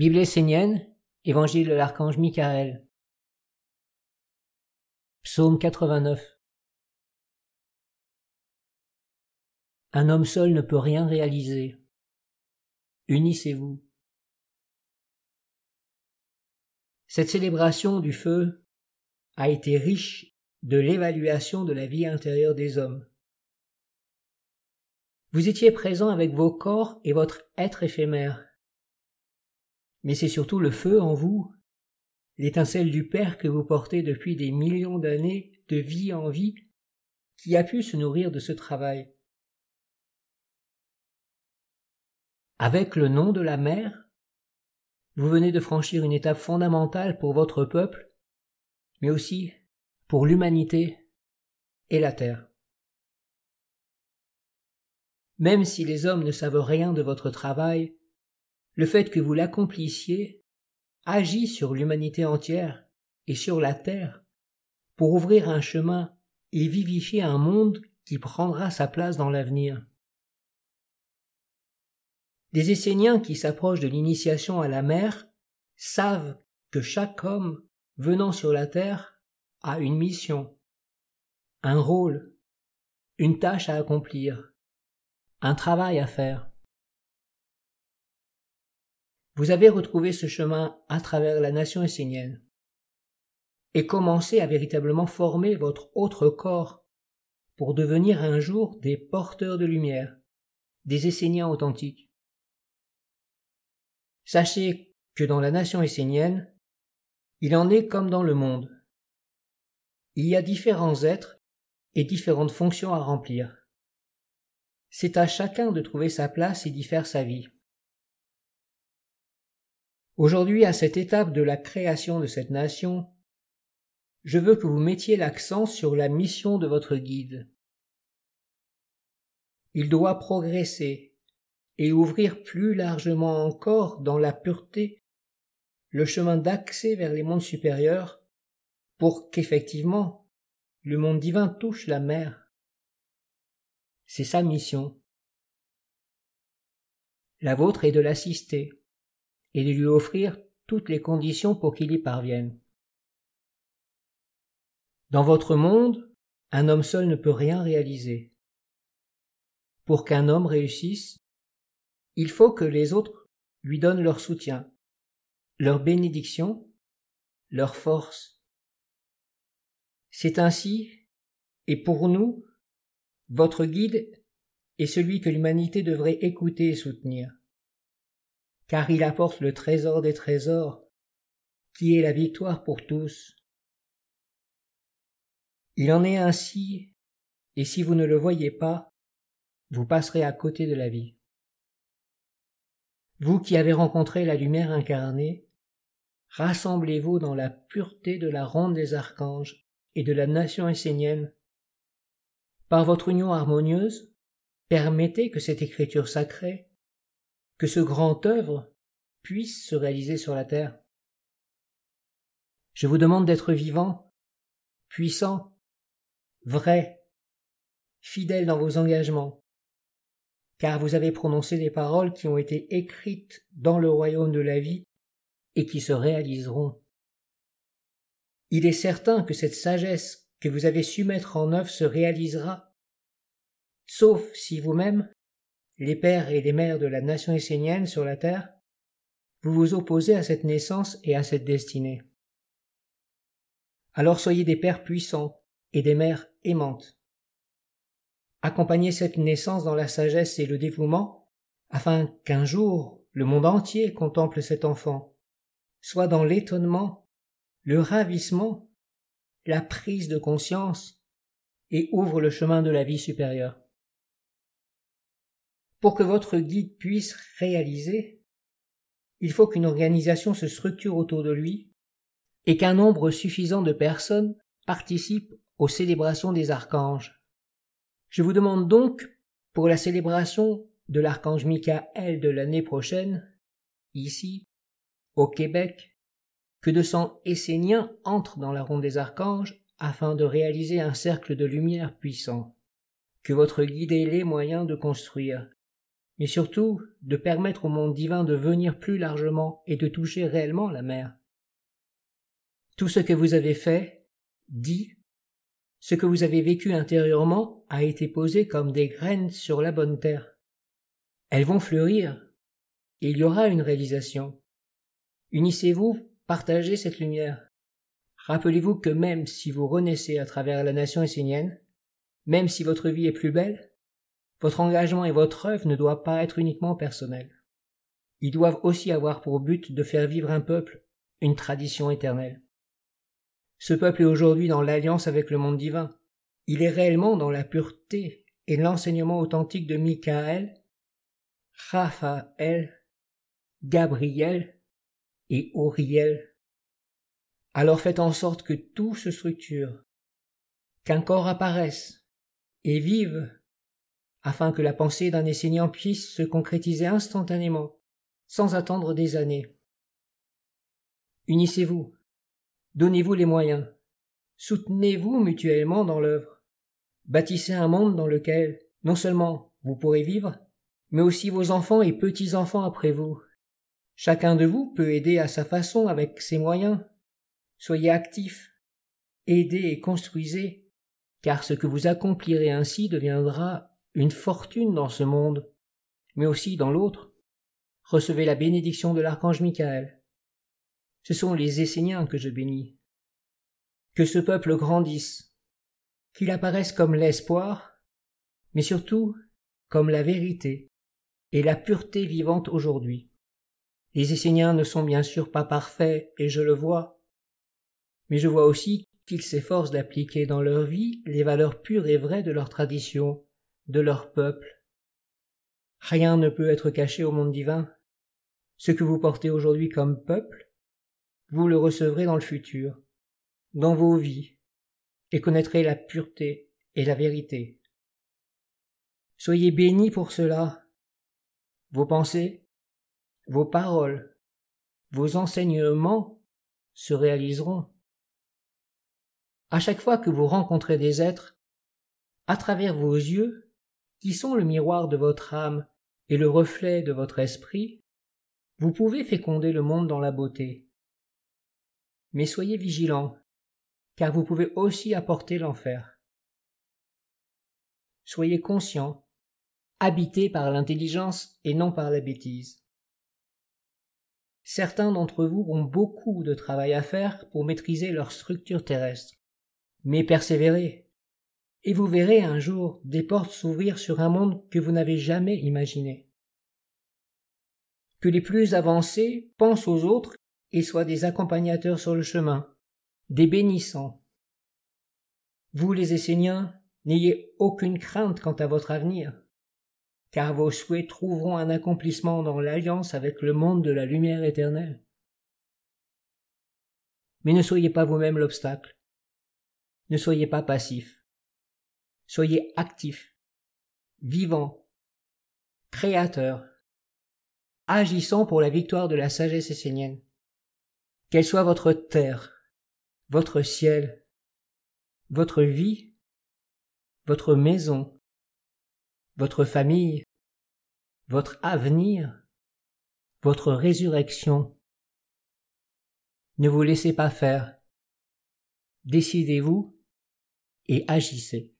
Bible essénienne, Évangile de l'archange Michael. Psaume 89. Un homme seul ne peut rien réaliser. Unissez-vous. Cette célébration du feu a été riche de l'évaluation de la vie intérieure des hommes. Vous étiez présent avec vos corps et votre être éphémère. Mais c'est surtout le feu en vous, l'étincelle du Père que vous portez depuis des millions d'années de vie en vie, qui a pu se nourrir de ce travail. Avec le nom de la mère, vous venez de franchir une étape fondamentale pour votre peuple, mais aussi pour l'humanité et la terre. Même si les hommes ne savent rien de votre travail, le fait que vous l'accomplissiez agit sur l'humanité entière et sur la terre pour ouvrir un chemin et vivifier un monde qui prendra sa place dans l'avenir. Les Esséniens qui s'approchent de l'initiation à la mer savent que chaque homme venant sur la terre a une mission, un rôle, une tâche à accomplir, un travail à faire. Vous avez retrouvé ce chemin à travers la nation essénienne et commencé à véritablement former votre autre corps pour devenir un jour des porteurs de lumière, des Esséniens authentiques. Sachez que dans la nation essénienne, il en est comme dans le monde. Il y a différents êtres et différentes fonctions à remplir. C'est à chacun de trouver sa place et d'y faire sa vie. Aujourd'hui, à cette étape de la création de cette nation, je veux que vous mettiez l'accent sur la mission de votre guide. Il doit progresser, et ouvrir plus largement encore dans la pureté le chemin d'accès vers les mondes supérieurs pour qu'effectivement le monde divin touche la mer. C'est sa mission. La vôtre est de l'assister et de lui offrir toutes les conditions pour qu'il y parvienne. Dans votre monde, un homme seul ne peut rien réaliser. Pour qu'un homme réussisse, il faut que les autres lui donnent leur soutien, leur bénédiction, leur force. C'est ainsi, et pour nous, votre guide est celui que l'humanité devrait écouter et soutenir, car il apporte le trésor des trésors, qui est la victoire pour tous. Il en est ainsi, et si vous ne le voyez pas, vous passerez à côté de la vie. Vous qui avez rencontré la lumière incarnée, rassemblez-vous dans la pureté de la ronde des archanges et de la nation essénienne. Par votre union harmonieuse, permettez que cette écriture sacrée, que ce grand œuvre puisse se réaliser sur la terre. Je vous demande d'être vivant, puissant, vrai, fidèle dans vos engagements, car vous avez prononcé des paroles qui ont été écrites dans le royaume de la vie et qui se réaliseront. Il est certain que cette sagesse que vous avez su mettre en œuvre se réalisera, sauf si vous-même, les pères et les mères de la nation essénienne sur la terre, vous vous opposez à cette naissance et à cette destinée. Alors soyez des pères puissants et des mères aimantes. Accompagner cette naissance dans la sagesse et le dévouement, afin qu'un jour le monde entier contemple cet enfant, soit dans l'étonnement, le ravissement, la prise de conscience, et ouvre le chemin de la vie supérieure. Pour que votre guide puisse réaliser, il faut qu'une organisation se structure autour de lui et qu'un nombre suffisant de personnes participent aux célébrations des archanges. Je vous demande donc, pour la célébration de l'archange Michael de l'année prochaine, ici, au Québec, que de sang esséniens entrent dans la ronde des archanges afin de réaliser un cercle de lumière puissant, que votre guide ait les moyens de construire mais surtout de permettre au monde divin de venir plus largement et de toucher réellement la mer. Tout ce que vous avez fait, dit, ce que vous avez vécu intérieurement a été posé comme des graines sur la bonne terre. Elles vont fleurir, il y aura une réalisation. Unissez-vous, partagez cette lumière. Rappelez-vous que même si vous renaissez à travers la nation essénienne, même si votre vie est plus belle, votre engagement et votre œuvre ne doivent pas être uniquement personnels. Ils doivent aussi avoir pour but de faire vivre un peuple, une tradition éternelle. Ce peuple est aujourd'hui dans l'alliance avec le monde divin. Il est réellement dans la pureté et l'enseignement authentique de Michael, Raphaël, Gabriel et Auriel. Alors faites en sorte que tout se structure, qu'un corps apparaisse et vive, afin que la pensée d'un enseignant puisse se concrétiser instantanément, sans attendre des années. Unissez-vous, donnez-vous les moyens, soutenez-vous mutuellement dans l'œuvre, bâtissez un monde dans lequel non seulement vous pourrez vivre, mais aussi vos enfants et petits-enfants après vous. Chacun de vous peut aider à sa façon avec ses moyens. Soyez actifs, aidez et construisez, car ce que vous accomplirez ainsi deviendra une fortune dans ce monde, mais aussi dans l'autre. Recevez la bénédiction de l'archange Michael. Ce sont les Esséniens que je bénis. Que ce peuple grandisse, qu'il apparaisse comme l'espoir, mais surtout comme la vérité et la pureté vivante aujourd'hui. Les Esséniens ne sont bien sûr pas parfaits, et je le vois, mais je vois aussi qu'ils s'efforcent d'appliquer dans leur vie les valeurs pures et vraies de leur tradition, de leur peuple. Rien ne peut être caché au monde divin. Ce que vous portez aujourd'hui comme peuple, vous le recevrez dans le futur, dans vos vies, et connaîtrez la pureté et la vérité. Soyez bénis pour cela, vos pensées, vos paroles, vos enseignements se réaliseront. À chaque fois que vous rencontrez des êtres, à travers vos yeux, qui sont le miroir de votre âme et le reflet de votre esprit, vous pouvez féconder le monde dans la beauté. Mais soyez vigilants, car vous pouvez aussi apporter l'enfer. Soyez conscients habités par l'intelligence et non par la bêtise. Certains d'entre vous ont beaucoup de travail à faire pour maîtriser leur structure terrestre. Mais persévérez, et vous verrez un jour des portes s'ouvrir sur un monde que vous n'avez jamais imaginé. Que les plus avancés pensent aux autres et soient des accompagnateurs sur le chemin, des bénissants. Vous les Esséniens, n'ayez aucune crainte quant à votre avenir car vos souhaits trouveront un accomplissement dans l'alliance avec le monde de la lumière éternelle. Mais ne soyez pas vous-même l'obstacle. Ne soyez pas passif. Soyez actif, vivant, créateur, agissant pour la victoire de la sagesse essénienne. Qu'elle soit votre terre, votre ciel, votre vie, votre maison, votre famille, votre avenir, votre résurrection. Ne vous laissez pas faire. Décidez-vous et agissez.